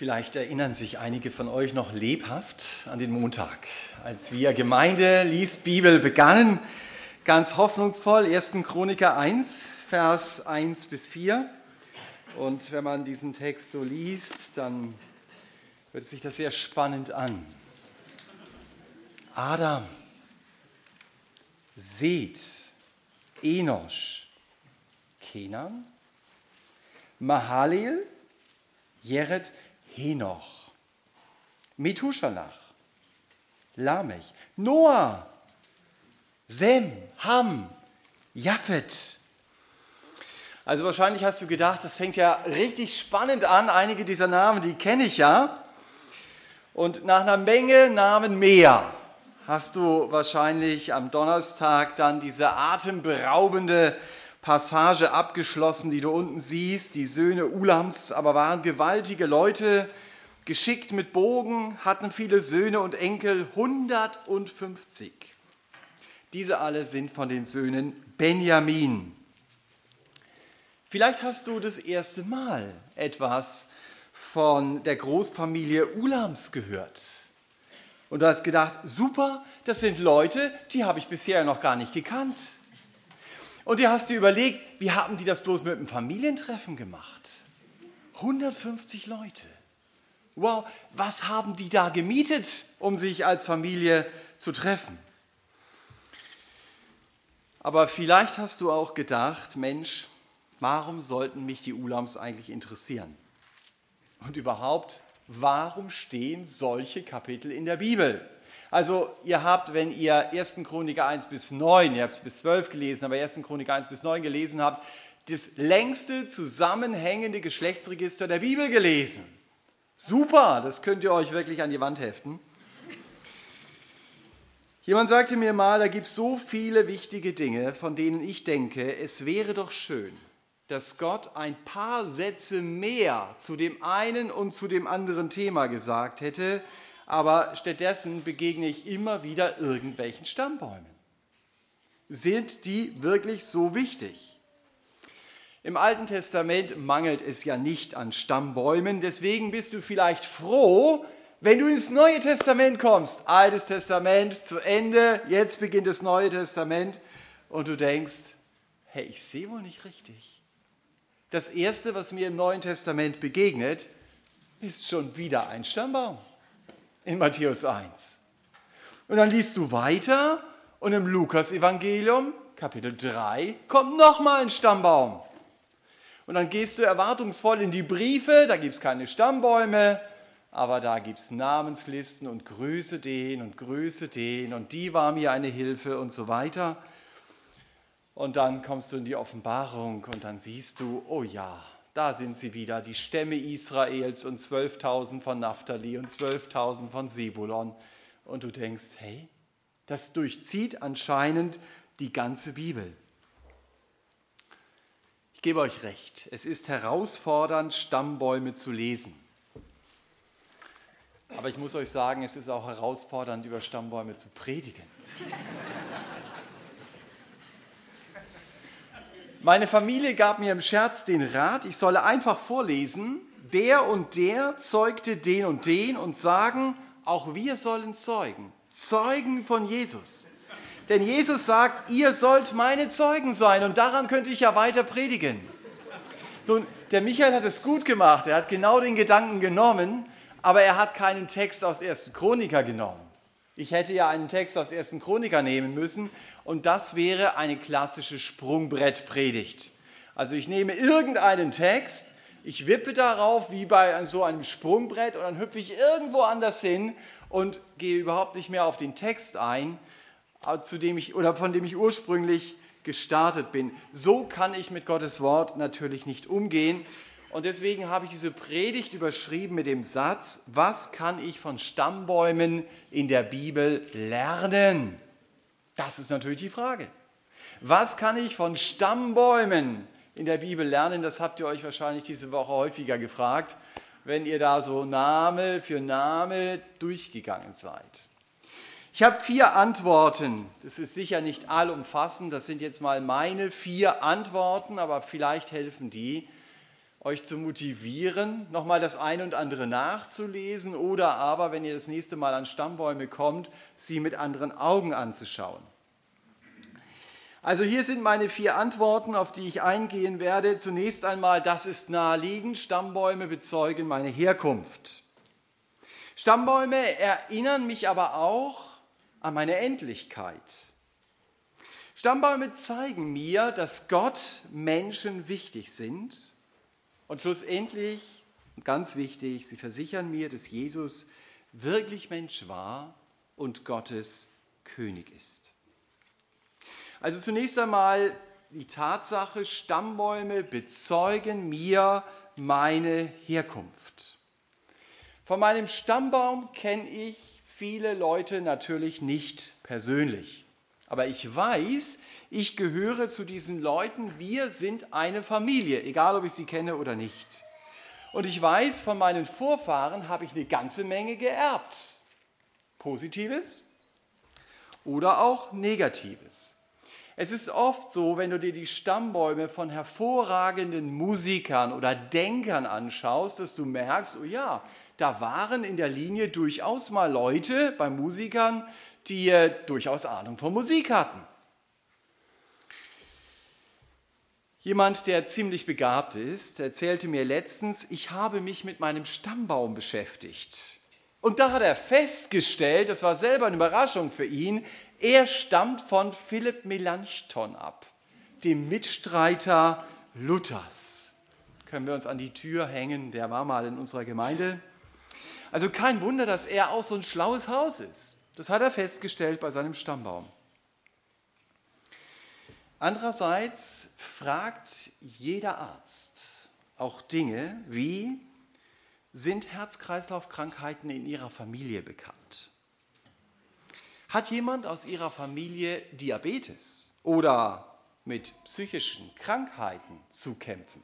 Vielleicht erinnern sich einige von euch noch lebhaft an den Montag, als wir Gemeinde liest Bibel begannen, ganz hoffnungsvoll, 1. Chroniker 1, Vers 1 bis 4. Und wenn man diesen Text so liest, dann hört sich das sehr spannend an. Adam, Seth, Enosch, Kenan, Mahalel, Jered, Henoch, Methuschalach, Lamech, Noah, Sem, Ham, Japhet. Also wahrscheinlich hast du gedacht, das fängt ja richtig spannend an. Einige dieser Namen, die kenne ich ja. Und nach einer Menge Namen mehr hast du wahrscheinlich am Donnerstag dann diese atemberaubende Passage abgeschlossen, die du unten siehst. Die Söhne Ulams aber waren gewaltige Leute, geschickt mit Bogen, hatten viele Söhne und Enkel, 150. Diese alle sind von den Söhnen Benjamin. Vielleicht hast du das erste Mal etwas von der Großfamilie Ulams gehört. Und du hast gedacht, super, das sind Leute, die habe ich bisher noch gar nicht gekannt. Und dir hast du überlegt, wie haben die das bloß mit einem Familientreffen gemacht? 150 Leute. Wow, was haben die da gemietet, um sich als Familie zu treffen? Aber vielleicht hast du auch gedacht, Mensch, warum sollten mich die Ulams eigentlich interessieren? Und überhaupt, warum stehen solche Kapitel in der Bibel? Also ihr habt, wenn ihr 1. Chroniker 1 bis 9, ihr habt es bis 12 gelesen, aber 1. Chroniker 1 bis 9 gelesen habt, das längste zusammenhängende Geschlechtsregister der Bibel gelesen. Super, das könnt ihr euch wirklich an die Wand heften. Jemand sagte mir mal, da gibt es so viele wichtige Dinge, von denen ich denke, es wäre doch schön, dass Gott ein paar Sätze mehr zu dem einen und zu dem anderen Thema gesagt hätte, aber stattdessen begegne ich immer wieder irgendwelchen Stammbäumen. Sind die wirklich so wichtig? Im Alten Testament mangelt es ja nicht an Stammbäumen, deswegen bist du vielleicht froh, wenn du ins Neue Testament kommst. Altes Testament zu Ende, jetzt beginnt das Neue Testament und du denkst, hey, ich sehe wohl nicht richtig. Das Erste, was mir im Neuen Testament begegnet, ist schon wieder ein Stammbaum in Matthäus 1. Und dann liest du weiter und im Lukas-Evangelium, Kapitel 3, kommt nochmal ein Stammbaum. Und dann gehst du erwartungsvoll in die Briefe, da gibt es keine Stammbäume, aber da gibt es Namenslisten und Grüße den und Grüße den und die war mir eine Hilfe und so weiter. Und dann kommst du in die Offenbarung und dann siehst du, oh ja, da sind sie wieder, die Stämme Israels und 12.000 von Naphtali und 12.000 von Sebulon. Und du denkst, hey, das durchzieht anscheinend die ganze Bibel. Ich gebe euch recht, es ist herausfordernd, Stammbäume zu lesen. Aber ich muss euch sagen, es ist auch herausfordernd, über Stammbäume zu predigen. Meine Familie gab mir im Scherz den Rat, ich solle einfach vorlesen, der und der zeugte den und den und sagen, auch wir sollen zeugen. Zeugen von Jesus. Denn Jesus sagt, ihr sollt meine Zeugen sein und daran könnte ich ja weiter predigen. Nun, der Michael hat es gut gemacht, er hat genau den Gedanken genommen, aber er hat keinen Text aus 1. Chroniker genommen. Ich hätte ja einen Text aus 1. Chroniker nehmen müssen und das wäre eine klassische Sprungbrettpredigt. Also ich nehme irgendeinen Text, ich wippe darauf wie bei so einem Sprungbrett und dann hüpfe ich irgendwo anders hin und gehe überhaupt nicht mehr auf den Text ein, äh, zu dem ich, oder von dem ich ursprünglich gestartet bin. So kann ich mit Gottes Wort natürlich nicht umgehen. Und deswegen habe ich diese Predigt überschrieben mit dem Satz, was kann ich von Stammbäumen in der Bibel lernen? Das ist natürlich die Frage. Was kann ich von Stammbäumen in der Bibel lernen? Das habt ihr euch wahrscheinlich diese Woche häufiger gefragt, wenn ihr da so Name für Name durchgegangen seid. Ich habe vier Antworten. Das ist sicher nicht allumfassend. Das sind jetzt mal meine vier Antworten, aber vielleicht helfen die euch zu motivieren, nochmal das eine und andere nachzulesen oder aber, wenn ihr das nächste Mal an Stammbäume kommt, sie mit anderen Augen anzuschauen. Also hier sind meine vier Antworten, auf die ich eingehen werde. Zunächst einmal, das ist naheliegend, Stammbäume bezeugen meine Herkunft. Stammbäume erinnern mich aber auch an meine Endlichkeit. Stammbäume zeigen mir, dass Gott Menschen wichtig sind. Und schlussendlich, ganz wichtig, sie versichern mir, dass Jesus wirklich Mensch war und Gottes König ist. Also zunächst einmal die Tatsache, Stammbäume bezeugen mir meine Herkunft. Von meinem Stammbaum kenne ich viele Leute natürlich nicht persönlich. Aber ich weiß, ich gehöre zu diesen Leuten, wir sind eine Familie, egal ob ich sie kenne oder nicht. Und ich weiß, von meinen Vorfahren habe ich eine ganze Menge geerbt. Positives oder auch Negatives. Es ist oft so, wenn du dir die Stammbäume von hervorragenden Musikern oder Denkern anschaust, dass du merkst, oh ja, da waren in der Linie durchaus mal Leute bei Musikern, die äh, durchaus Ahnung von Musik hatten. Jemand, der ziemlich begabt ist, erzählte mir letztens, ich habe mich mit meinem Stammbaum beschäftigt. Und da hat er festgestellt, das war selber eine Überraschung für ihn, er stammt von Philipp Melanchthon ab, dem Mitstreiter Luthers. Können wir uns an die Tür hängen, der war mal in unserer Gemeinde. Also kein Wunder, dass er auch so ein schlaues Haus ist. Das hat er festgestellt bei seinem Stammbaum. Andererseits fragt jeder Arzt auch Dinge wie, sind Herz-Kreislauf-Krankheiten in Ihrer Familie bekannt? Hat jemand aus Ihrer Familie Diabetes oder mit psychischen Krankheiten zu kämpfen?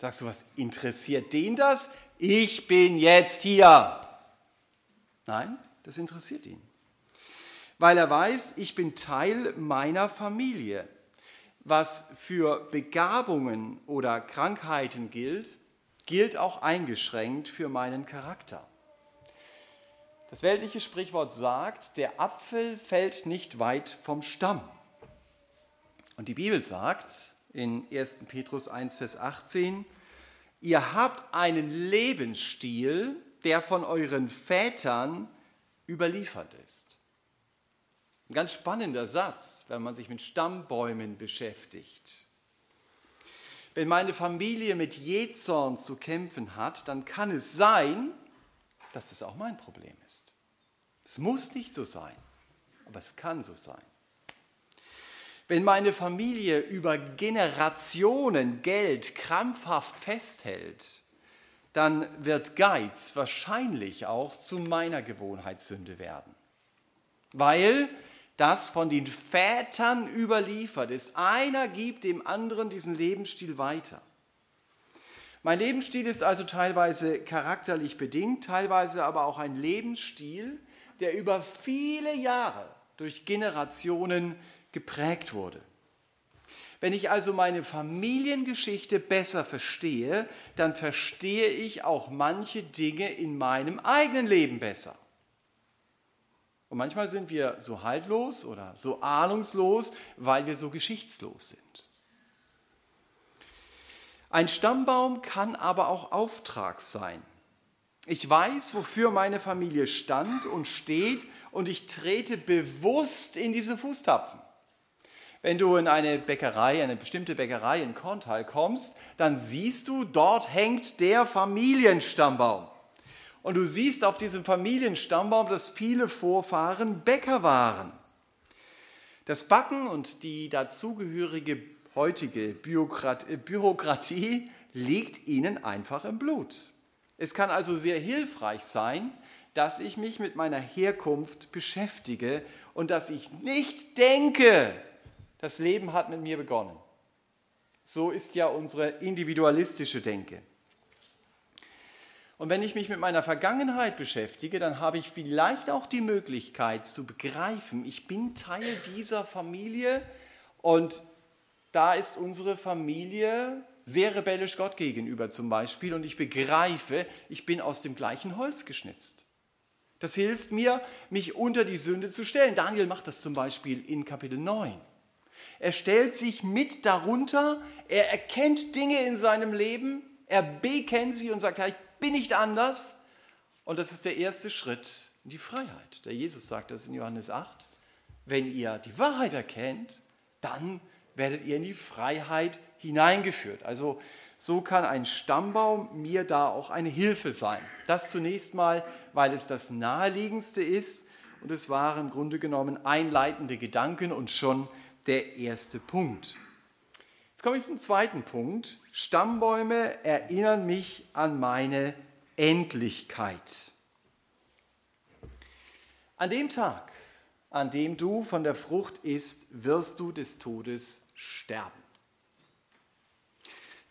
Sagst du, was interessiert den das? Ich bin jetzt hier. Nein, das interessiert ihn. Weil er weiß, ich bin Teil meiner Familie. Was für Begabungen oder Krankheiten gilt, gilt auch eingeschränkt für meinen Charakter. Das weltliche Sprichwort sagt, der Apfel fällt nicht weit vom Stamm. Und die Bibel sagt in 1. Petrus 1, Vers 18, ihr habt einen Lebensstil, der von euren Vätern überliefert ist. Ein ganz spannender Satz, wenn man sich mit Stammbäumen beschäftigt. Wenn meine Familie mit Jezorn zu kämpfen hat, dann kann es sein, dass das auch mein Problem ist. Es muss nicht so sein, aber es kann so sein. Wenn meine Familie über Generationen Geld krampfhaft festhält, dann wird Geiz wahrscheinlich auch zu meiner Gewohnheitssünde werden. Weil das von den Vätern überliefert ist. Einer gibt dem anderen diesen Lebensstil weiter. Mein Lebensstil ist also teilweise charakterlich bedingt, teilweise aber auch ein Lebensstil, der über viele Jahre durch Generationen geprägt wurde. Wenn ich also meine Familiengeschichte besser verstehe, dann verstehe ich auch manche Dinge in meinem eigenen Leben besser. Und manchmal sind wir so haltlos oder so ahnungslos, weil wir so geschichtslos sind. Ein Stammbaum kann aber auch Auftrag sein. Ich weiß, wofür meine Familie stand und steht und ich trete bewusst in diese Fußtapfen. Wenn du in eine Bäckerei, eine bestimmte Bäckerei in Korntal kommst, dann siehst du, dort hängt der Familienstammbaum. Und du siehst auf diesem Familienstammbaum, dass viele Vorfahren Bäcker waren. Das Backen und die dazugehörige heutige Bürokratie liegt ihnen einfach im Blut. Es kann also sehr hilfreich sein, dass ich mich mit meiner Herkunft beschäftige und dass ich nicht denke, das Leben hat mit mir begonnen. So ist ja unsere individualistische Denke. Und wenn ich mich mit meiner Vergangenheit beschäftige, dann habe ich vielleicht auch die Möglichkeit zu begreifen, ich bin Teil dieser Familie und da ist unsere Familie sehr rebellisch Gott gegenüber zum Beispiel und ich begreife, ich bin aus dem gleichen Holz geschnitzt. Das hilft mir, mich unter die Sünde zu stellen. Daniel macht das zum Beispiel in Kapitel 9. Er stellt sich mit darunter, er erkennt Dinge in seinem Leben, er bekennt sie und sagt, ja, ich bin nicht anders. Und das ist der erste Schritt in die Freiheit. Der Jesus sagt das in Johannes 8. Wenn ihr die Wahrheit erkennt, dann werdet ihr in die Freiheit hineingeführt. Also so kann ein Stammbaum mir da auch eine Hilfe sein. Das zunächst mal, weil es das naheliegendste ist und es waren im Grunde genommen einleitende Gedanken und schon der erste Punkt. Jetzt komme ich zum zweiten Punkt. Stammbäume erinnern mich an meine Endlichkeit. An dem Tag, an dem du von der Frucht isst, wirst du des Todes sterben.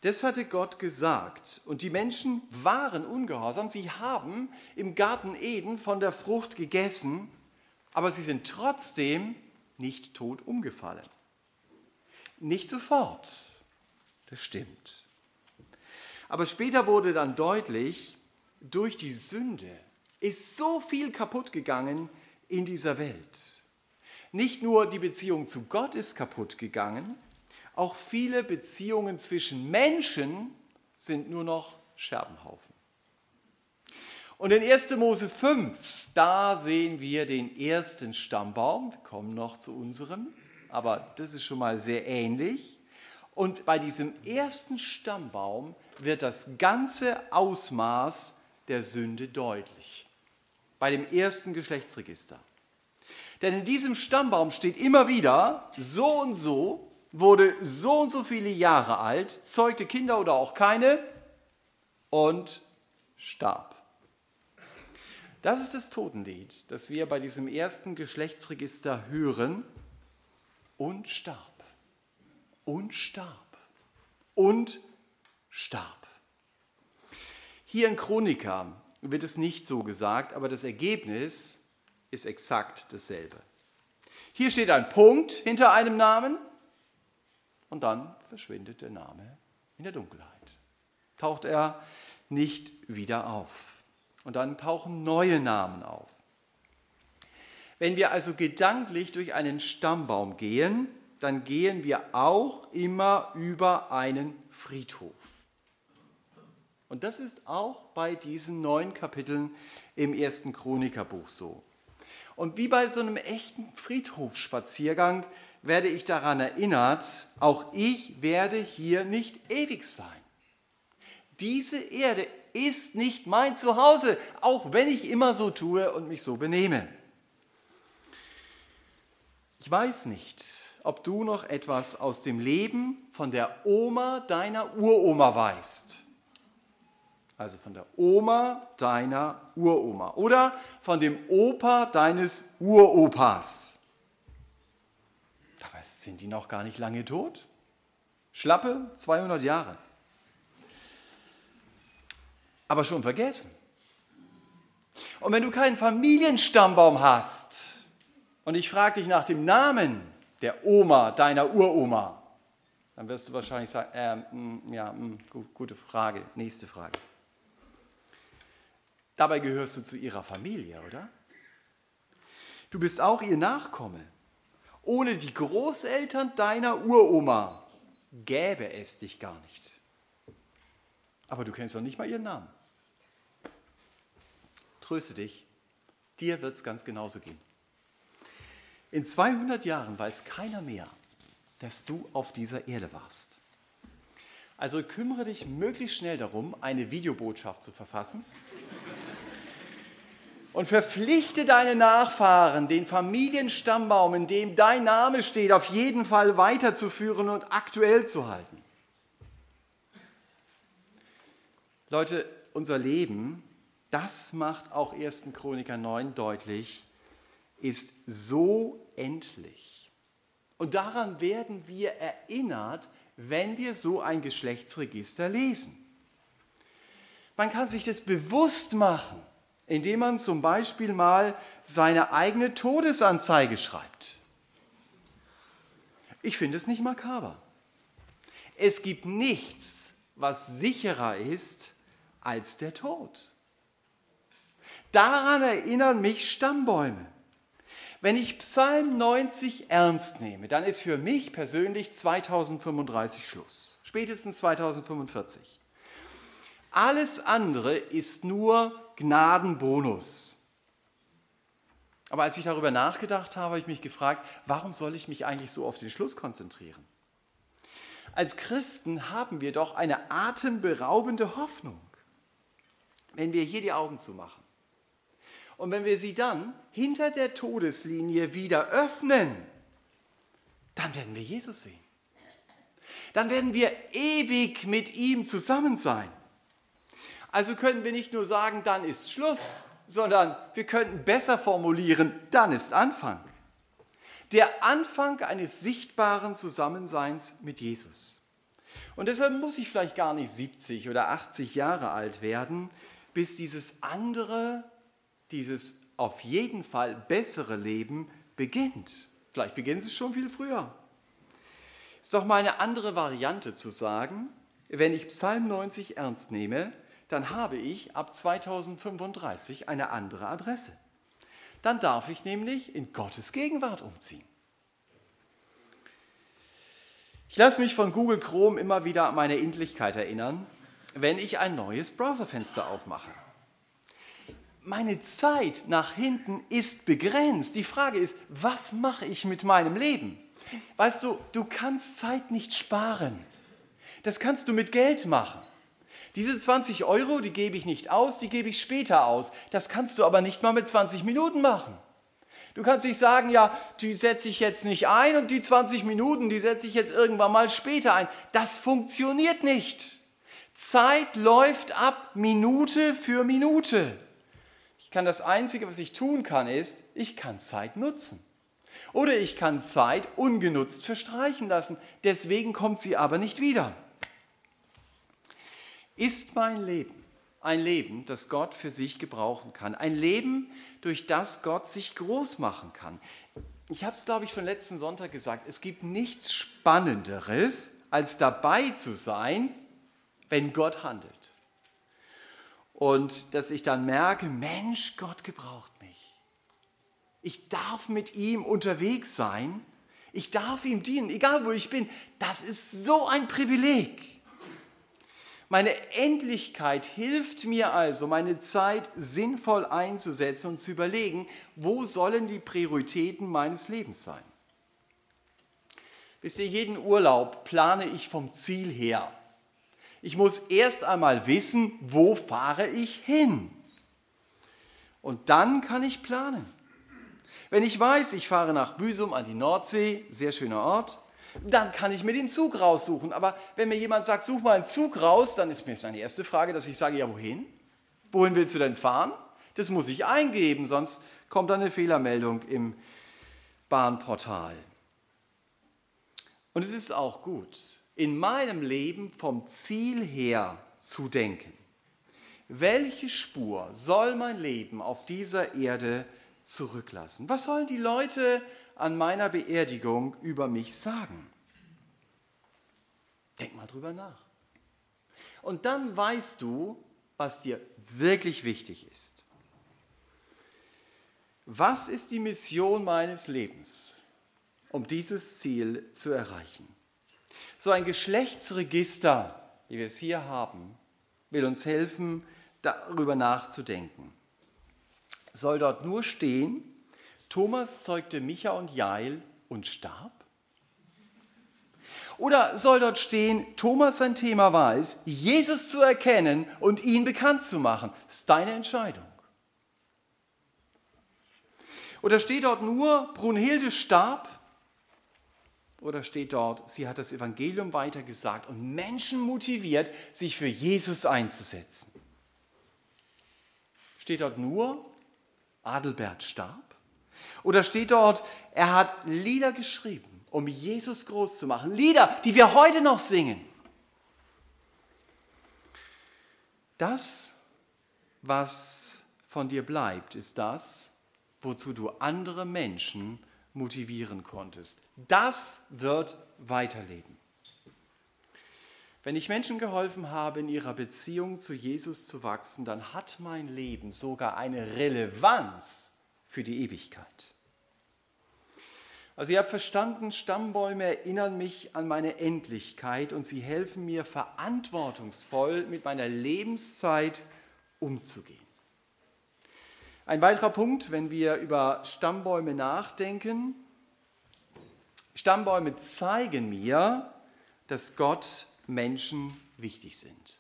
Das hatte Gott gesagt. Und die Menschen waren ungehorsam. Sie haben im Garten Eden von der Frucht gegessen, aber sie sind trotzdem nicht tot umgefallen. Nicht sofort. Das stimmt. Aber später wurde dann deutlich, durch die Sünde ist so viel kaputt gegangen in dieser Welt. Nicht nur die Beziehung zu Gott ist kaputt gegangen, auch viele Beziehungen zwischen Menschen sind nur noch Scherbenhaufen. Und in 1. Mose 5, da sehen wir den ersten Stammbaum. Wir kommen noch zu unserem, aber das ist schon mal sehr ähnlich. Und bei diesem ersten Stammbaum wird das ganze Ausmaß der Sünde deutlich. Bei dem ersten Geschlechtsregister. Denn in diesem Stammbaum steht immer wieder, so und so wurde so und so viele Jahre alt, zeugte Kinder oder auch keine und starb. Das ist das Totenlied, das wir bei diesem ersten Geschlechtsregister hören. Und starb. Und starb. Und starb. Hier in Chronika wird es nicht so gesagt, aber das Ergebnis ist exakt dasselbe. Hier steht ein Punkt hinter einem Namen und dann verschwindet der Name in der Dunkelheit. Taucht er nicht wieder auf. Und dann tauchen neue Namen auf. Wenn wir also gedanklich durch einen Stammbaum gehen, dann gehen wir auch immer über einen Friedhof. Und das ist auch bei diesen neun Kapiteln im ersten Chronikerbuch so. Und wie bei so einem echten Friedhofsspaziergang werde ich daran erinnert, auch ich werde hier nicht ewig sein. Diese Erde ist nicht mein Zuhause, auch wenn ich immer so tue und mich so benehme. Ich weiß nicht, ob du noch etwas aus dem Leben von der Oma deiner Uroma weißt. Also von der Oma deiner Uroma oder von dem Opa deines Uropas sind die noch gar nicht lange tot? Schlappe 200 Jahre. Aber schon vergessen. Und wenn du keinen Familienstammbaum hast und ich frage dich nach dem Namen der Oma, deiner Uroma, dann wirst du wahrscheinlich sagen, äh, mh, mm, ja, mh, mm, gut, gute Frage, nächste Frage. Dabei gehörst du zu ihrer Familie, oder? Du bist auch ihr Nachkomme. Ohne die Großeltern deiner Uroma gäbe es dich gar nicht. Aber du kennst doch nicht mal ihren Namen. Tröste dich, dir wird es ganz genauso gehen. In 200 Jahren weiß keiner mehr, dass du auf dieser Erde warst. Also kümmere dich möglichst schnell darum, eine Videobotschaft zu verfassen und verpflichte deine Nachfahren, den Familienstammbaum, in dem dein Name steht, auf jeden Fall weiterzuführen und aktuell zu halten. Leute, unser Leben, das macht auch 1. Chroniker 9 deutlich, ist so endlich. Und daran werden wir erinnert, wenn wir so ein Geschlechtsregister lesen. Man kann sich das bewusst machen indem man zum Beispiel mal seine eigene Todesanzeige schreibt. Ich finde es nicht makaber. Es gibt nichts, was sicherer ist als der Tod. Daran erinnern mich Stammbäume. Wenn ich Psalm 90 ernst nehme, dann ist für mich persönlich 2035 Schluss, spätestens 2045. Alles andere ist nur Gnadenbonus. Aber als ich darüber nachgedacht habe, habe ich mich gefragt, warum soll ich mich eigentlich so auf den Schluss konzentrieren? Als Christen haben wir doch eine atemberaubende Hoffnung, wenn wir hier die Augen zumachen. Und wenn wir sie dann hinter der Todeslinie wieder öffnen, dann werden wir Jesus sehen. Dann werden wir ewig mit ihm zusammen sein. Also können wir nicht nur sagen, dann ist Schluss, sondern wir könnten besser formulieren, dann ist Anfang. Der Anfang eines sichtbaren Zusammenseins mit Jesus. Und deshalb muss ich vielleicht gar nicht 70 oder 80 Jahre alt werden, bis dieses andere, dieses auf jeden Fall bessere Leben beginnt. Vielleicht beginnt es schon viel früher. Ist doch mal eine andere Variante zu sagen, wenn ich Psalm 90 ernst nehme, dann habe ich ab 2035 eine andere Adresse. Dann darf ich nämlich in Gottes Gegenwart umziehen. Ich lasse mich von Google Chrome immer wieder an meine Endlichkeit erinnern, wenn ich ein neues Browserfenster aufmache. Meine Zeit nach hinten ist begrenzt. Die Frage ist, was mache ich mit meinem Leben? Weißt du, du kannst Zeit nicht sparen. Das kannst du mit Geld machen. Diese 20 Euro, die gebe ich nicht aus, die gebe ich später aus. Das kannst du aber nicht mal mit 20 Minuten machen. Du kannst nicht sagen, ja, die setze ich jetzt nicht ein und die 20 Minuten, die setze ich jetzt irgendwann mal später ein. Das funktioniert nicht. Zeit läuft ab Minute für Minute. Ich kann das Einzige, was ich tun kann, ist, ich kann Zeit nutzen. Oder ich kann Zeit ungenutzt verstreichen lassen. Deswegen kommt sie aber nicht wieder. Ist mein Leben ein Leben, das Gott für sich gebrauchen kann? Ein Leben, durch das Gott sich groß machen kann? Ich habe es, glaube ich, schon letzten Sonntag gesagt, es gibt nichts Spannenderes, als dabei zu sein, wenn Gott handelt. Und dass ich dann merke, Mensch, Gott gebraucht mich. Ich darf mit ihm unterwegs sein. Ich darf ihm dienen, egal wo ich bin. Das ist so ein Privileg. Meine Endlichkeit hilft mir also, meine Zeit sinnvoll einzusetzen und zu überlegen, wo sollen die Prioritäten meines Lebens sein. Wisst ihr, jeden Urlaub plane ich vom Ziel her. Ich muss erst einmal wissen, wo fahre ich hin. Und dann kann ich planen. Wenn ich weiß, ich fahre nach Büsum an die Nordsee, sehr schöner Ort, dann kann ich mir den Zug raussuchen. Aber wenn mir jemand sagt, such mal einen Zug raus, dann ist mir jetzt eine erste Frage, dass ich sage, ja, wohin? Wohin willst du denn fahren? Das muss ich eingeben, sonst kommt dann eine Fehlermeldung im Bahnportal. Und es ist auch gut, in meinem Leben vom Ziel her zu denken. Welche Spur soll mein Leben auf dieser Erde zurücklassen? Was sollen die Leute an meiner Beerdigung über mich sagen? Denk mal drüber nach. Und dann weißt du, was dir wirklich wichtig ist. Was ist die Mission meines Lebens, um dieses Ziel zu erreichen? So ein Geschlechtsregister, wie wir es hier haben, will uns helfen, darüber nachzudenken. Soll dort nur stehen, Thomas zeugte Micha und Jael und starb? Oder soll dort stehen, Thomas sein Thema war es, Jesus zu erkennen und ihn bekannt zu machen? Das ist deine Entscheidung. Oder steht dort nur, Brunhilde starb? Oder steht dort, sie hat das Evangelium weitergesagt und Menschen motiviert, sich für Jesus einzusetzen? Steht dort nur, Adelbert starb? Oder steht dort, er hat Lieder geschrieben, um Jesus groß zu machen. Lieder, die wir heute noch singen. Das, was von dir bleibt, ist das, wozu du andere Menschen motivieren konntest. Das wird weiterleben. Wenn ich Menschen geholfen habe, in ihrer Beziehung zu Jesus zu wachsen, dann hat mein Leben sogar eine Relevanz für die Ewigkeit. Also ihr habt verstanden, Stammbäume erinnern mich an meine Endlichkeit und sie helfen mir verantwortungsvoll mit meiner Lebenszeit umzugehen. Ein weiterer Punkt, wenn wir über Stammbäume nachdenken. Stammbäume zeigen mir, dass Gott Menschen wichtig sind.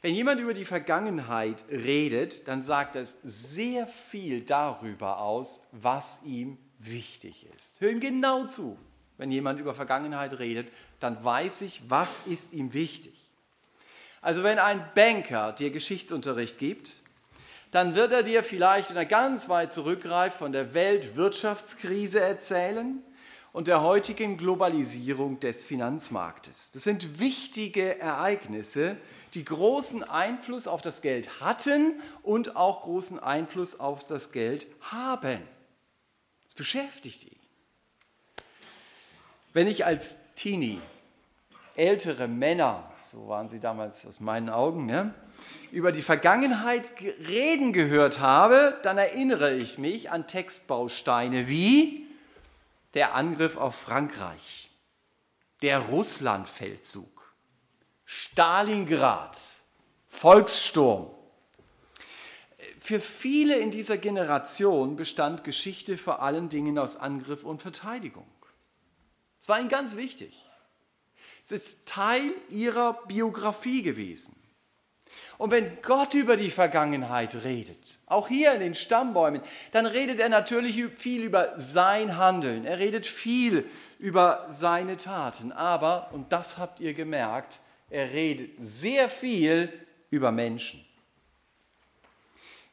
Wenn jemand über die Vergangenheit redet, dann sagt das sehr viel darüber aus, was ihm wichtig ist. Hör ihm genau zu. Wenn jemand über Vergangenheit redet, dann weiß ich, was ist ihm wichtig. Also wenn ein Banker dir Geschichtsunterricht gibt, dann wird er dir vielleicht, wenn er ganz weit zurückgreift, von der Weltwirtschaftskrise erzählen und der heutigen Globalisierung des Finanzmarktes. Das sind wichtige Ereignisse, die großen Einfluss auf das Geld hatten und auch großen Einfluss auf das Geld haben. Das beschäftigt ihn. Wenn ich als Teenie ältere Männer, so waren sie damals aus meinen Augen, ne, über die Vergangenheit reden gehört habe, dann erinnere ich mich an Textbausteine wie der Angriff auf Frankreich, der Russlandfeldzug, Stalingrad, Volkssturm. Für viele in dieser Generation bestand Geschichte vor allen Dingen aus Angriff und Verteidigung. Es war ihnen ganz wichtig. Es ist Teil ihrer Biografie gewesen. Und wenn Gott über die Vergangenheit redet, auch hier in den Stammbäumen, dann redet er natürlich viel über sein Handeln. Er redet viel über seine Taten. Aber, und das habt ihr gemerkt, er redet sehr viel über Menschen.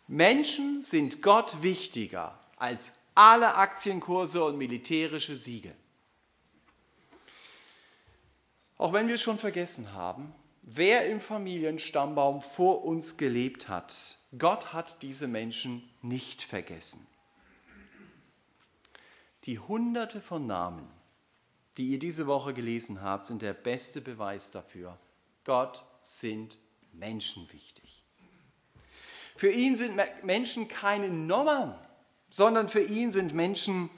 Menschen sind Gott wichtiger als alle Aktienkurse und militärische Siege. Auch wenn wir es schon vergessen haben, wer im Familienstammbaum vor uns gelebt hat. Gott hat diese Menschen nicht vergessen. Die hunderte von Namen, die ihr diese Woche gelesen habt, sind der beste Beweis dafür. Gott sind Menschen wichtig. Für ihn sind Menschen keine Nummern, sondern für ihn sind Menschen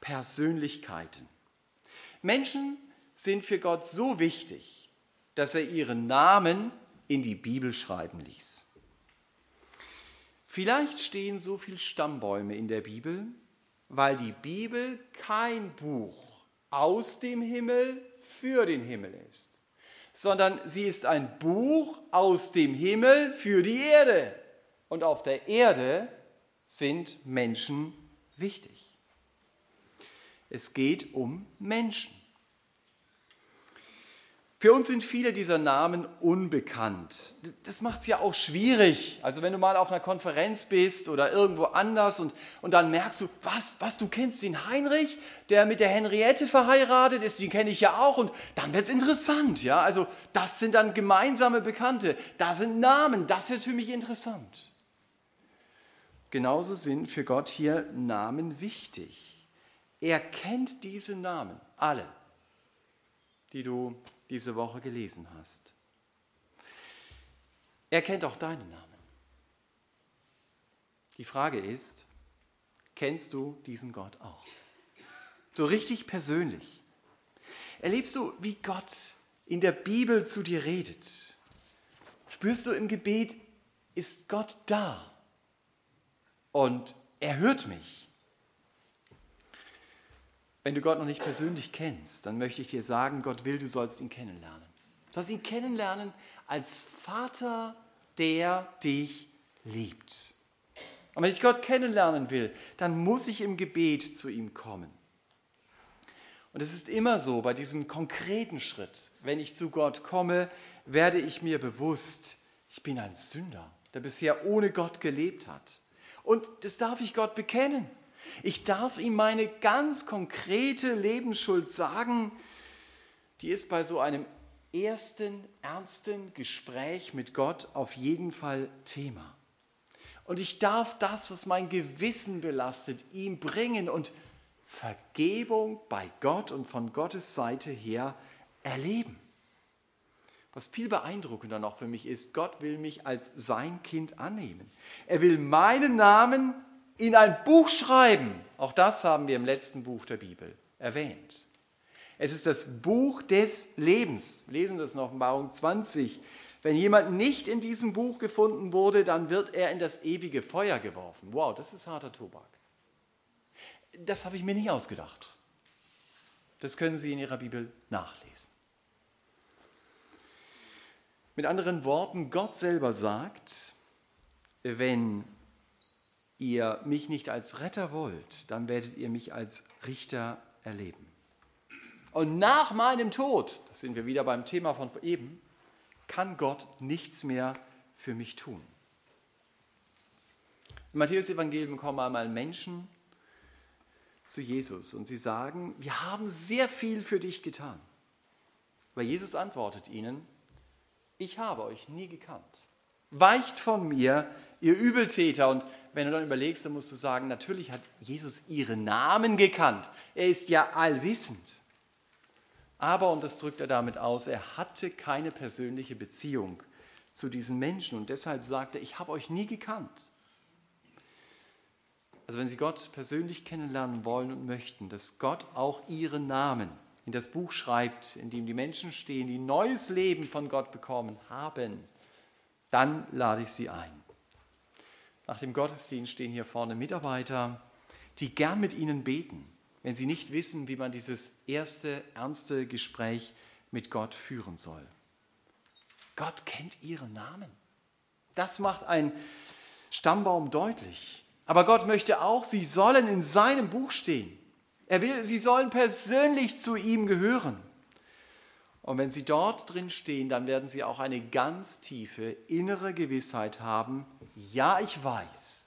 Persönlichkeiten. Menschen sind für Gott so wichtig, dass er ihren Namen in die Bibel schreiben ließ. Vielleicht stehen so viele Stammbäume in der Bibel, weil die Bibel kein Buch aus dem Himmel für den Himmel ist, sondern sie ist ein Buch aus dem Himmel für die Erde. Und auf der Erde sind Menschen wichtig. Es geht um Menschen. Für uns sind viele dieser Namen unbekannt. Das macht es ja auch schwierig. Also wenn du mal auf einer Konferenz bist oder irgendwo anders und, und dann merkst du, was, was, du kennst den Heinrich, der mit der Henriette verheiratet ist, den kenne ich ja auch und dann wird es interessant. Ja? Also das sind dann gemeinsame Bekannte, da sind Namen, das wird für mich interessant. Genauso sind für Gott hier Namen wichtig. Er kennt diese Namen, alle, die du diese Woche gelesen hast. Er kennt auch deinen Namen. Die Frage ist, kennst du diesen Gott auch? So richtig persönlich. Erlebst du, wie Gott in der Bibel zu dir redet? Spürst du im Gebet, ist Gott da? Und er hört mich. Wenn du Gott noch nicht persönlich kennst, dann möchte ich dir sagen, Gott will, du sollst ihn kennenlernen. Du sollst ihn kennenlernen als Vater, der dich liebt. Und wenn ich Gott kennenlernen will, dann muss ich im Gebet zu ihm kommen. Und es ist immer so, bei diesem konkreten Schritt, wenn ich zu Gott komme, werde ich mir bewusst, ich bin ein Sünder, der bisher ohne Gott gelebt hat. Und das darf ich Gott bekennen. Ich darf ihm meine ganz konkrete Lebensschuld sagen, die ist bei so einem ersten ernsten Gespräch mit Gott auf jeden Fall Thema. Und ich darf das, was mein Gewissen belastet, ihm bringen und Vergebung bei Gott und von Gottes Seite her erleben. Was viel beeindruckender noch für mich ist, Gott will mich als sein Kind annehmen. Er will meinen Namen in ein Buch schreiben. Auch das haben wir im letzten Buch der Bibel erwähnt. Es ist das Buch des Lebens. Wir lesen das in Offenbarung 20. Wenn jemand nicht in diesem Buch gefunden wurde, dann wird er in das ewige Feuer geworfen. Wow, das ist harter Tobak. Das habe ich mir nicht ausgedacht. Das können Sie in Ihrer Bibel nachlesen. Mit anderen Worten, Gott selber sagt, wenn ihr mich nicht als Retter wollt, dann werdet ihr mich als Richter erleben. Und nach meinem Tod, das sind wir wieder beim Thema von eben, kann Gott nichts mehr für mich tun. Im Matthäus-Evangelium kommen einmal Menschen zu Jesus und sie sagen, wir haben sehr viel für dich getan. Aber Jesus antwortet ihnen, ich habe euch nie gekannt. Weicht von mir, ihr Übeltäter. Und wenn du dann überlegst, dann musst du sagen, natürlich hat Jesus ihren Namen gekannt. Er ist ja allwissend. Aber, und das drückt er damit aus, er hatte keine persönliche Beziehung zu diesen Menschen und deshalb sagt er, ich habe euch nie gekannt. Also wenn Sie Gott persönlich kennenlernen wollen und möchten, dass Gott auch Ihren Namen in das Buch schreibt, in dem die Menschen stehen, die neues Leben von Gott bekommen haben, dann lade ich Sie ein. Nach dem Gottesdienst stehen hier vorne Mitarbeiter, die gern mit Ihnen beten wenn sie nicht wissen, wie man dieses erste ernste Gespräch mit Gott führen soll. Gott kennt ihren Namen. Das macht ein Stammbaum deutlich. Aber Gott möchte auch, sie sollen in seinem Buch stehen. Er will, sie sollen persönlich zu ihm gehören. Und wenn sie dort drin stehen, dann werden sie auch eine ganz tiefe innere Gewissheit haben, ja, ich weiß,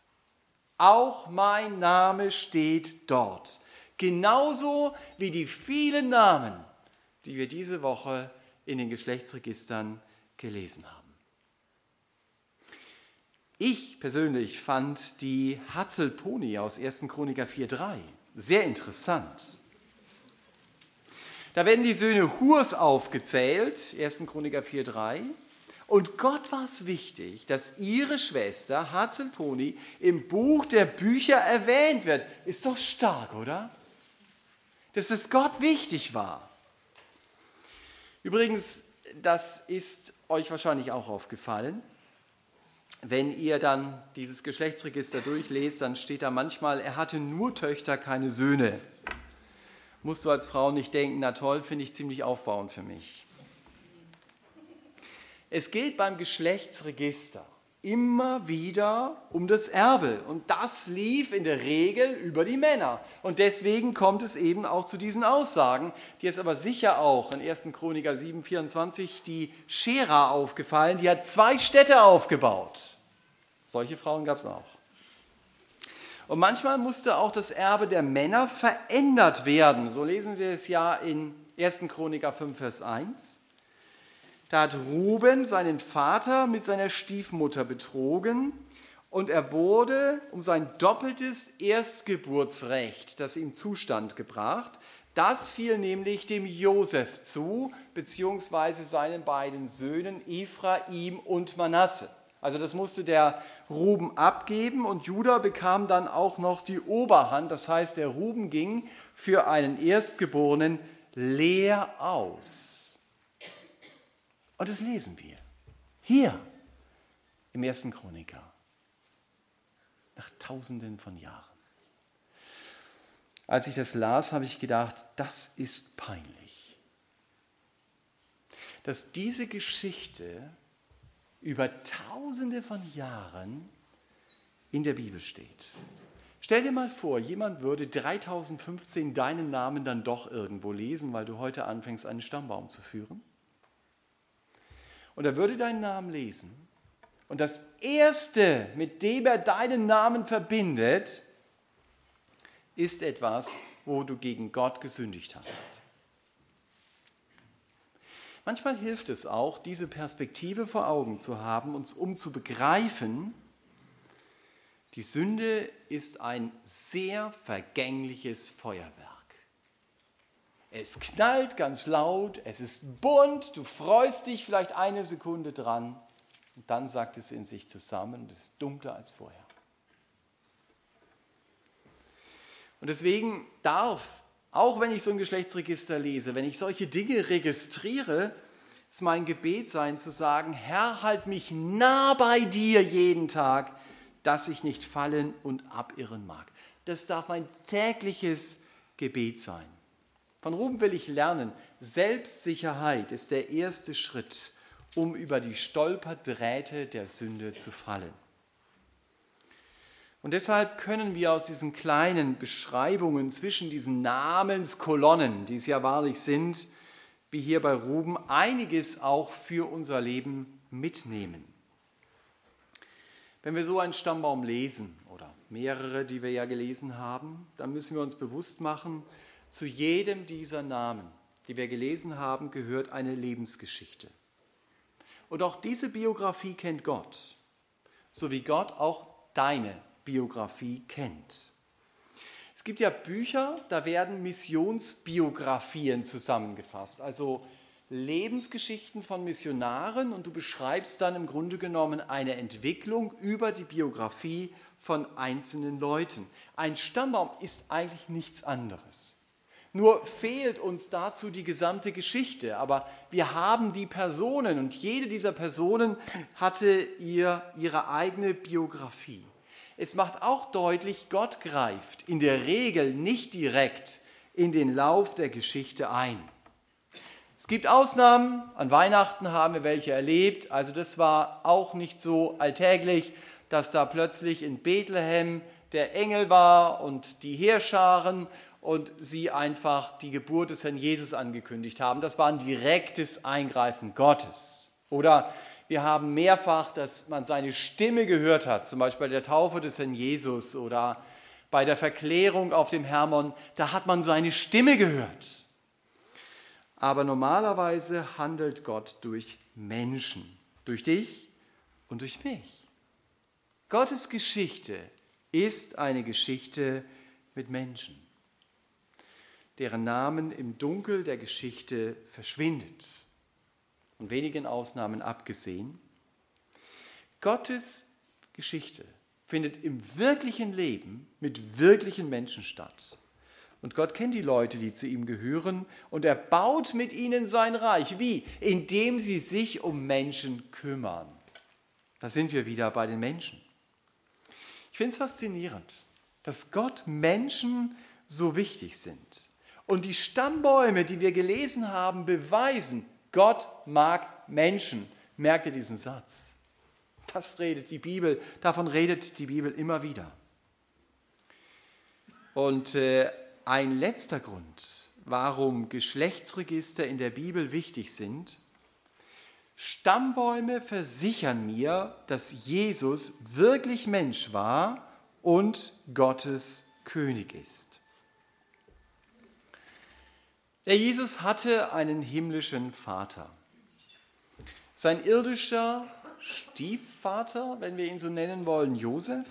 auch mein Name steht dort. Genauso wie die vielen Namen, die wir diese Woche in den Geschlechtsregistern gelesen haben. Ich persönlich fand die Hatzelponi aus 1. Chroniker 4.3 sehr interessant. Da werden die Söhne Hurs aufgezählt, 1. Chroniker 4.3. Und Gott war es wichtig, dass ihre Schwester Hatzelponi im Buch der Bücher erwähnt wird. Ist doch stark, oder? dass es Gott wichtig war. Übrigens, das ist euch wahrscheinlich auch aufgefallen. Wenn ihr dann dieses Geschlechtsregister durchlest, dann steht da manchmal, er hatte nur Töchter, keine Söhne. Musst du als Frau nicht denken, na toll, finde ich ziemlich aufbauend für mich. Es geht beim Geschlechtsregister immer wieder um das Erbe. Und das lief in der Regel über die Männer. Und deswegen kommt es eben auch zu diesen Aussagen, die ist aber sicher auch in 1. Chroniker 7, 24 die Schera aufgefallen, die hat zwei Städte aufgebaut. Solche Frauen gab es auch. Und manchmal musste auch das Erbe der Männer verändert werden. So lesen wir es ja in 1. Chroniker 5, Vers 1. Da hat Ruben seinen Vater mit seiner Stiefmutter betrogen und er wurde um sein doppeltes Erstgeburtsrecht, das ihm Zustand gebracht. Das fiel nämlich dem Josef zu, beziehungsweise seinen beiden Söhnen Ephraim und Manasse. Also das musste der Ruben abgeben und Judah bekam dann auch noch die Oberhand. Das heißt, der Ruben ging für einen Erstgeborenen leer aus. Und das lesen wir. Hier im ersten Chroniker. Nach tausenden von Jahren. Als ich das las, habe ich gedacht, das ist peinlich. Dass diese Geschichte über tausende von Jahren in der Bibel steht. Stell dir mal vor, jemand würde 3015 deinen Namen dann doch irgendwo lesen, weil du heute anfängst, einen Stammbaum zu führen. Und er würde deinen Namen lesen. Und das Erste, mit dem er deinen Namen verbindet, ist etwas, wo du gegen Gott gesündigt hast. Manchmal hilft es auch, diese Perspektive vor Augen zu haben, uns um zu begreifen, die Sünde ist ein sehr vergängliches Feuerwerk. Es knallt ganz laut, es ist bunt, du freust dich vielleicht eine Sekunde dran und dann sagt es in sich zusammen und es ist dunkler als vorher. Und deswegen darf, auch wenn ich so ein Geschlechtsregister lese, wenn ich solche Dinge registriere, es mein Gebet sein zu sagen, Herr, halt mich nah bei dir jeden Tag, dass ich nicht fallen und abirren mag. Das darf mein tägliches Gebet sein. Von Ruben will ich lernen, Selbstsicherheit ist der erste Schritt, um über die Stolperdrähte der Sünde zu fallen. Und deshalb können wir aus diesen kleinen Beschreibungen zwischen diesen Namenskolonnen, die es ja wahrlich sind, wie hier bei Ruben, einiges auch für unser Leben mitnehmen. Wenn wir so einen Stammbaum lesen oder mehrere, die wir ja gelesen haben, dann müssen wir uns bewusst machen, zu jedem dieser Namen, die wir gelesen haben, gehört eine Lebensgeschichte. Und auch diese Biografie kennt Gott, so wie Gott auch deine Biografie kennt. Es gibt ja Bücher, da werden Missionsbiografien zusammengefasst, also Lebensgeschichten von Missionaren und du beschreibst dann im Grunde genommen eine Entwicklung über die Biografie von einzelnen Leuten. Ein Stammbaum ist eigentlich nichts anderes. Nur fehlt uns dazu die gesamte Geschichte, aber wir haben die Personen und jede dieser Personen hatte ihr, ihre eigene Biografie. Es macht auch deutlich, Gott greift in der Regel nicht direkt in den Lauf der Geschichte ein. Es gibt Ausnahmen, an Weihnachten haben wir welche erlebt, also das war auch nicht so alltäglich, dass da plötzlich in Bethlehem der Engel war und die Heerscharen und sie einfach die Geburt des Herrn Jesus angekündigt haben. Das war ein direktes Eingreifen Gottes. Oder wir haben mehrfach, dass man seine Stimme gehört hat, zum Beispiel bei der Taufe des Herrn Jesus oder bei der Verklärung auf dem Hermon, da hat man seine Stimme gehört. Aber normalerweise handelt Gott durch Menschen, durch dich und durch mich. Gottes Geschichte ist eine Geschichte mit Menschen, deren Namen im Dunkel der Geschichte verschwindet von wenigen Ausnahmen abgesehen, Gottes Geschichte findet im wirklichen Leben mit wirklichen Menschen statt. Und Gott kennt die Leute, die zu ihm gehören, und er baut mit ihnen sein Reich. Wie? Indem sie sich um Menschen kümmern. Da sind wir wieder bei den Menschen. Ich finde es faszinierend, dass Gott Menschen so wichtig sind. Und die Stammbäume, die wir gelesen haben, beweisen, Gott mag Menschen. Merkt ihr diesen Satz? Das redet die Bibel, davon redet die Bibel immer wieder. Und äh, ein letzter Grund, warum Geschlechtsregister in der Bibel wichtig sind, Stammbäume versichern mir, dass Jesus wirklich Mensch war und Gottes König ist. Der Jesus hatte einen himmlischen Vater. Sein irdischer Stiefvater, wenn wir ihn so nennen wollen, Josef,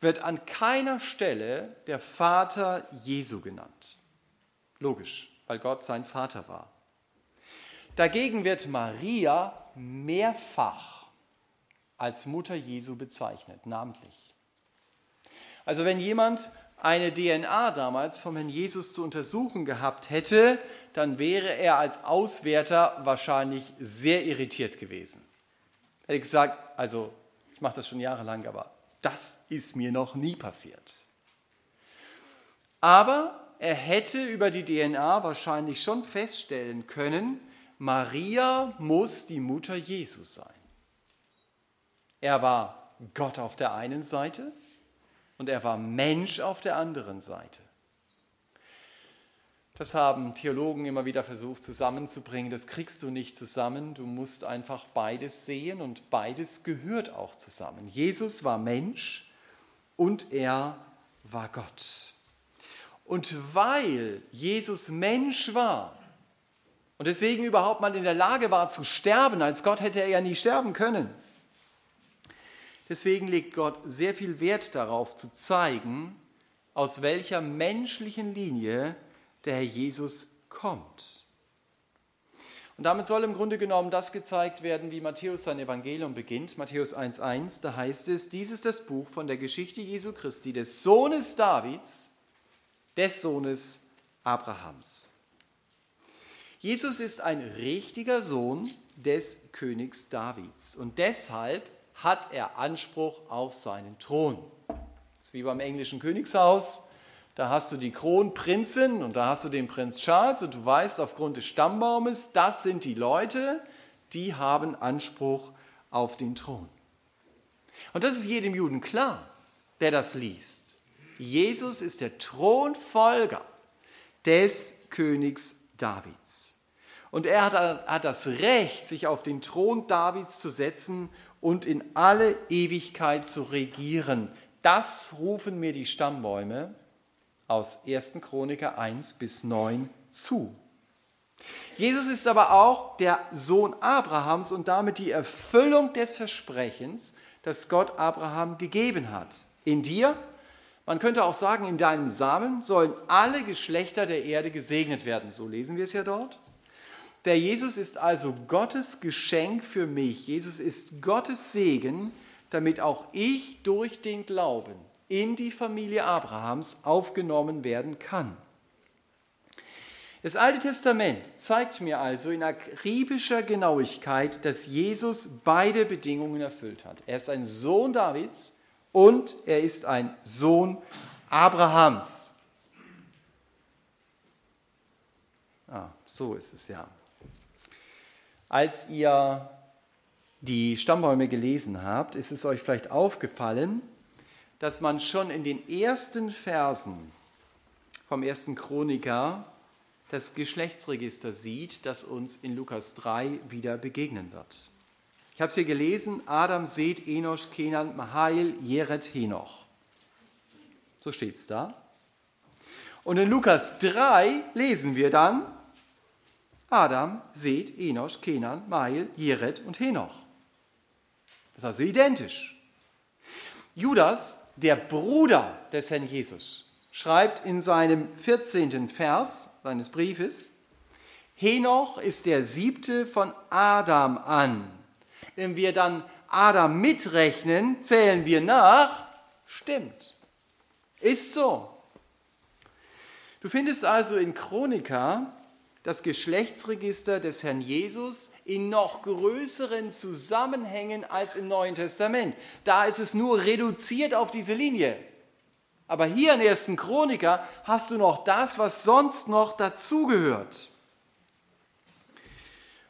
wird an keiner Stelle der Vater Jesu genannt. Logisch, weil Gott sein Vater war. Dagegen wird Maria mehrfach als Mutter Jesu bezeichnet, namentlich. Also wenn jemand eine DNA damals vom Herrn Jesus zu untersuchen gehabt hätte, dann wäre er als Auswärter wahrscheinlich sehr irritiert gewesen. Er hätte gesagt, also ich mache das schon jahrelang, aber das ist mir noch nie passiert. Aber er hätte über die DNA wahrscheinlich schon feststellen können, Maria muss die Mutter Jesus sein. Er war Gott auf der einen Seite und er war Mensch auf der anderen Seite. Das haben Theologen immer wieder versucht zusammenzubringen. Das kriegst du nicht zusammen. Du musst einfach beides sehen und beides gehört auch zusammen. Jesus war Mensch und er war Gott. Und weil Jesus Mensch war und deswegen überhaupt mal in der Lage war zu sterben, als Gott hätte er ja nie sterben können, Deswegen legt Gott sehr viel Wert darauf zu zeigen, aus welcher menschlichen Linie der Herr Jesus kommt. Und damit soll im Grunde genommen das gezeigt werden, wie Matthäus sein Evangelium beginnt. Matthäus 1.1, da heißt es, dies ist das Buch von der Geschichte Jesu Christi, des Sohnes Davids, des Sohnes Abrahams. Jesus ist ein richtiger Sohn des Königs Davids und deshalb hat er Anspruch auf seinen Thron. Das ist wie beim englischen Königshaus. Da hast du die Kronprinzin und da hast du den Prinz Charles und du weißt aufgrund des Stammbaumes, das sind die Leute, die haben Anspruch auf den Thron. Und das ist jedem Juden klar, der das liest. Jesus ist der Thronfolger des Königs Davids. Und er hat, hat das Recht, sich auf den Thron Davids zu setzen und in alle Ewigkeit zu regieren. Das rufen mir die Stammbäume aus 1. Chroniker 1 bis 9 zu. Jesus ist aber auch der Sohn Abrahams und damit die Erfüllung des Versprechens, das Gott Abraham gegeben hat. In dir, man könnte auch sagen, in deinem Samen sollen alle Geschlechter der Erde gesegnet werden. So lesen wir es ja dort. Der Jesus ist also Gottes Geschenk für mich. Jesus ist Gottes Segen, damit auch ich durch den Glauben in die Familie Abrahams aufgenommen werden kann. Das Alte Testament zeigt mir also in akribischer Genauigkeit, dass Jesus beide Bedingungen erfüllt hat. Er ist ein Sohn Davids und er ist ein Sohn Abrahams. Ah, so ist es ja. Als ihr die Stammbäume gelesen habt, ist es euch vielleicht aufgefallen, dass man schon in den ersten Versen vom ersten Chroniker das Geschlechtsregister sieht, das uns in Lukas 3 wieder begegnen wird. Ich habe es hier gelesen, Adam, Seth, Enosch, Kenan, Mahail, Jeret, Henoch. So steht es da. Und in Lukas 3 lesen wir dann Adam, Seth, Enosch, Kenan, Mahail, Jeret und Henoch. Das ist also identisch. Judas der Bruder des Herrn Jesus, schreibt in seinem 14. Vers seines Briefes, Henoch ist der siebte von Adam an. Wenn wir dann Adam mitrechnen, zählen wir nach. Stimmt. Ist so. Du findest also in Chronika das Geschlechtsregister des Herrn Jesus in noch größeren Zusammenhängen als im Neuen Testament. Da ist es nur reduziert auf diese Linie. Aber hier in 1. Chroniker hast du noch das, was sonst noch dazugehört.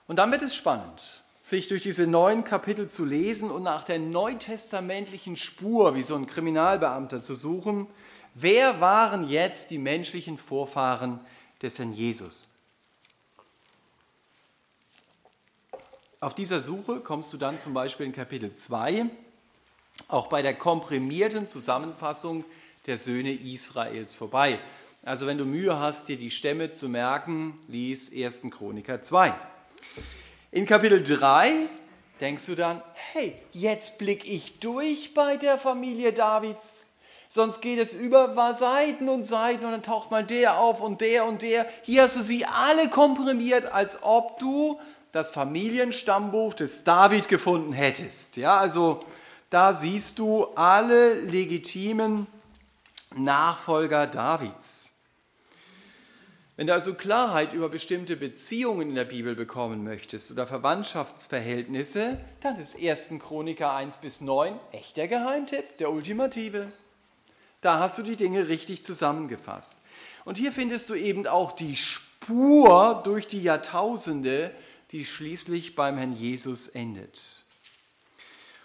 Und dann wird es spannend, sich durch diese neuen Kapitel zu lesen und nach der neutestamentlichen Spur, wie so ein Kriminalbeamter zu suchen. Wer waren jetzt die menschlichen Vorfahren des Herrn Jesus? Auf dieser Suche kommst du dann zum Beispiel in Kapitel 2 auch bei der komprimierten Zusammenfassung der Söhne Israels vorbei. Also wenn du Mühe hast, dir die Stämme zu merken, lies 1. Chroniker 2. In Kapitel 3 denkst du dann, hey, jetzt blicke ich durch bei der Familie Davids. Sonst geht es über Seiten und Seiten und dann taucht mal der auf und der und der. Hier hast du sie alle komprimiert, als ob du das Familienstammbuch des David gefunden hättest. Ja, also da siehst du alle legitimen Nachfolger Davids. Wenn du also Klarheit über bestimmte Beziehungen in der Bibel bekommen möchtest oder Verwandtschaftsverhältnisse, dann ist 1. Chroniker 1 bis 9 echt der Geheimtipp, der ultimative. Da hast du die Dinge richtig zusammengefasst. Und hier findest du eben auch die Spur durch die Jahrtausende die schließlich beim Herrn Jesus endet.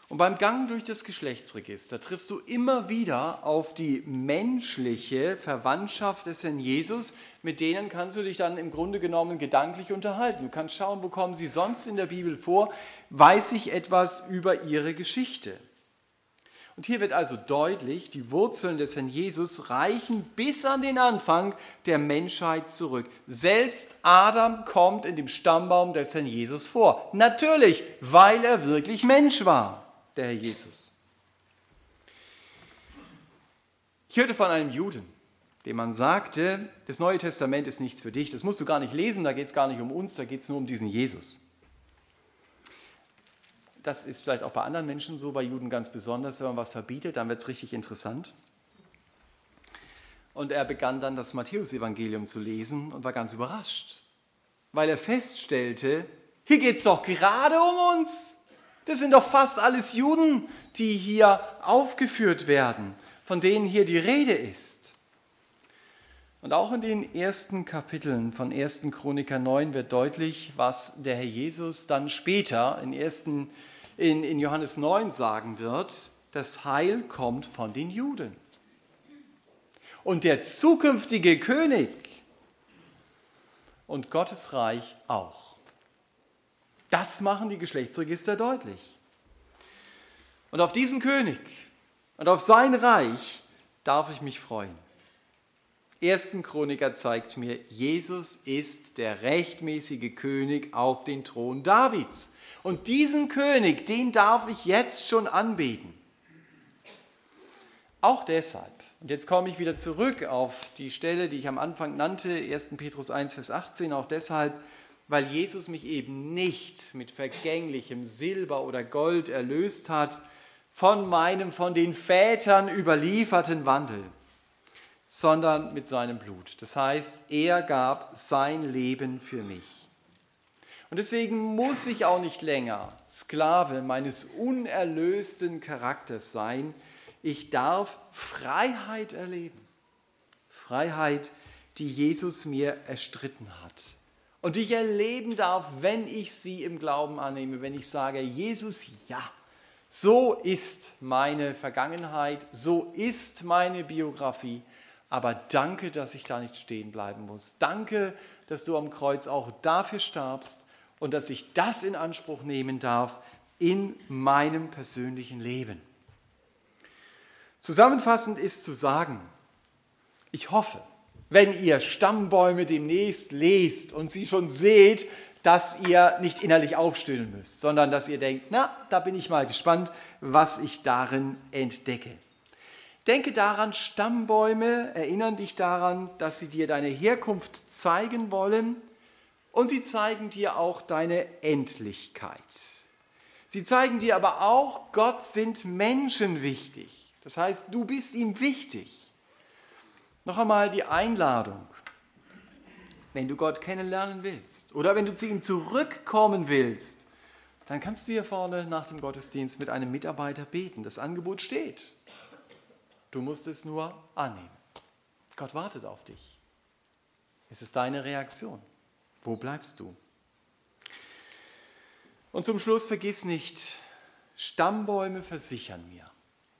Und beim Gang durch das Geschlechtsregister triffst du immer wieder auf die menschliche Verwandtschaft des Herrn Jesus. Mit denen kannst du dich dann im Grunde genommen gedanklich unterhalten. Du kannst schauen, wo kommen sie sonst in der Bibel vor. Weiß ich etwas über ihre Geschichte? Und hier wird also deutlich, die Wurzeln des Herrn Jesus reichen bis an den Anfang der Menschheit zurück. Selbst Adam kommt in dem Stammbaum des Herrn Jesus vor. Natürlich, weil er wirklich Mensch war, der Herr Jesus. Ich hörte von einem Juden, dem man sagte, das Neue Testament ist nichts für dich, das musst du gar nicht lesen, da geht es gar nicht um uns, da geht es nur um diesen Jesus. Das ist vielleicht auch bei anderen Menschen so, bei Juden ganz besonders, wenn man was verbietet, dann wird es richtig interessant. Und er begann dann das Matthäusevangelium zu lesen und war ganz überrascht, weil er feststellte, hier geht es doch gerade um uns. Das sind doch fast alles Juden, die hier aufgeführt werden, von denen hier die Rede ist. Und auch in den ersten Kapiteln von 1. Chroniker 9 wird deutlich, was der Herr Jesus dann später in, 1., in, in Johannes 9 sagen wird. Das Heil kommt von den Juden. Und der zukünftige König und Gottes Reich auch. Das machen die Geschlechtsregister deutlich. Und auf diesen König und auf sein Reich darf ich mich freuen. 1. Chroniker zeigt mir, Jesus ist der rechtmäßige König auf den Thron Davids. Und diesen König, den darf ich jetzt schon anbeten. Auch deshalb, und jetzt komme ich wieder zurück auf die Stelle, die ich am Anfang nannte, 1. Petrus 1, Vers 18, auch deshalb, weil Jesus mich eben nicht mit vergänglichem Silber oder Gold erlöst hat von meinem von den Vätern überlieferten Wandel sondern mit seinem Blut. Das heißt, er gab sein Leben für mich. Und deswegen muss ich auch nicht länger Sklave meines unerlösten Charakters sein. Ich darf Freiheit erleben. Freiheit, die Jesus mir erstritten hat. Und die ich erleben darf, wenn ich sie im Glauben annehme, wenn ich sage, Jesus, ja, so ist meine Vergangenheit, so ist meine Biografie aber danke, dass ich da nicht stehen bleiben muss. Danke, dass du am Kreuz auch dafür starbst und dass ich das in Anspruch nehmen darf in meinem persönlichen Leben. Zusammenfassend ist zu sagen, ich hoffe, wenn ihr Stammbäume demnächst lest und sie schon seht, dass ihr nicht innerlich aufstöhnen müsst, sondern dass ihr denkt, na, da bin ich mal gespannt, was ich darin entdecke. Denke daran, Stammbäume erinnern dich daran, dass sie dir deine Herkunft zeigen wollen und sie zeigen dir auch deine Endlichkeit. Sie zeigen dir aber auch, Gott sind Menschen wichtig. Das heißt, du bist ihm wichtig. Noch einmal die Einladung, wenn du Gott kennenlernen willst oder wenn du zu ihm zurückkommen willst, dann kannst du hier vorne nach dem Gottesdienst mit einem Mitarbeiter beten. Das Angebot steht. Du musst es nur annehmen. Gott wartet auf dich. Es ist deine Reaktion. Wo bleibst du? Und zum Schluss vergiss nicht, Stammbäume versichern mir,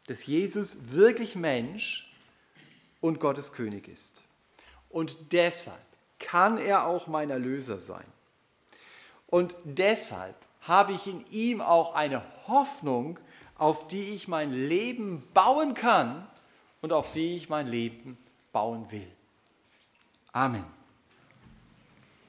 dass Jesus wirklich Mensch und Gottes König ist. Und deshalb kann er auch mein Erlöser sein. Und deshalb habe ich in ihm auch eine Hoffnung, auf die ich mein Leben bauen kann und auf die ich mein Leben bauen will. Amen.